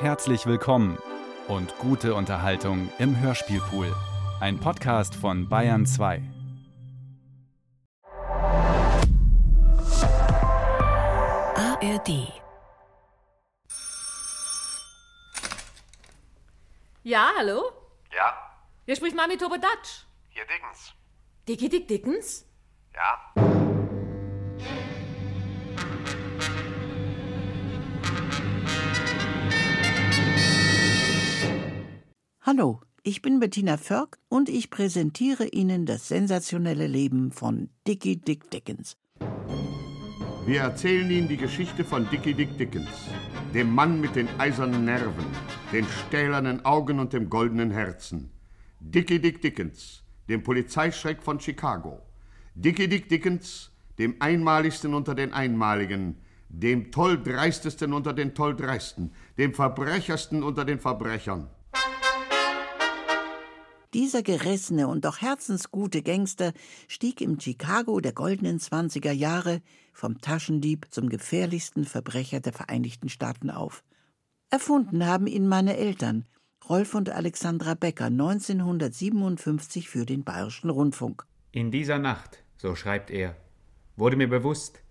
Herzlich willkommen und gute Unterhaltung im Hörspielpool. Ein Podcast von Bayern 2. ARD. Ja, hallo? Ja, Hier spricht Mami Tobodatsch. hier Dickens. Dickie Dick Dickens? Ja, Hallo, ich bin Bettina Förk und ich präsentiere Ihnen das sensationelle Leben von Dickie Dick Dickens. Wir erzählen Ihnen die Geschichte von Dickie Dick Dickens, dem Mann mit den eisernen Nerven, den stählernen Augen und dem goldenen Herzen. Dickie Dick Dickens, dem Polizeischreck von Chicago. Dickie Dick Dickens, dem einmaligsten unter den Einmaligen, dem tolldreistesten unter den tolldreisten, dem verbrechersten unter den Verbrechern. Dieser gerissene und doch herzensgute Gangster stieg im Chicago der goldenen Zwanziger Jahre vom Taschendieb zum gefährlichsten Verbrecher der Vereinigten Staaten auf. Erfunden haben ihn meine Eltern, Rolf und Alexandra Becker, 1957 für den Bayerischen Rundfunk. In dieser Nacht, so schreibt er, wurde mir bewusst,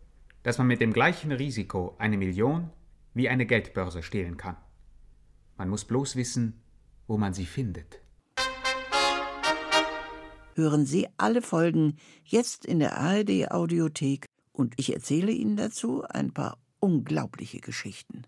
dass man mit dem gleichen Risiko eine Million wie eine Geldbörse stehlen kann. Man muss bloß wissen, wo man sie findet. Hören Sie alle Folgen jetzt in der ARD Audiothek und ich erzähle Ihnen dazu ein paar unglaubliche Geschichten.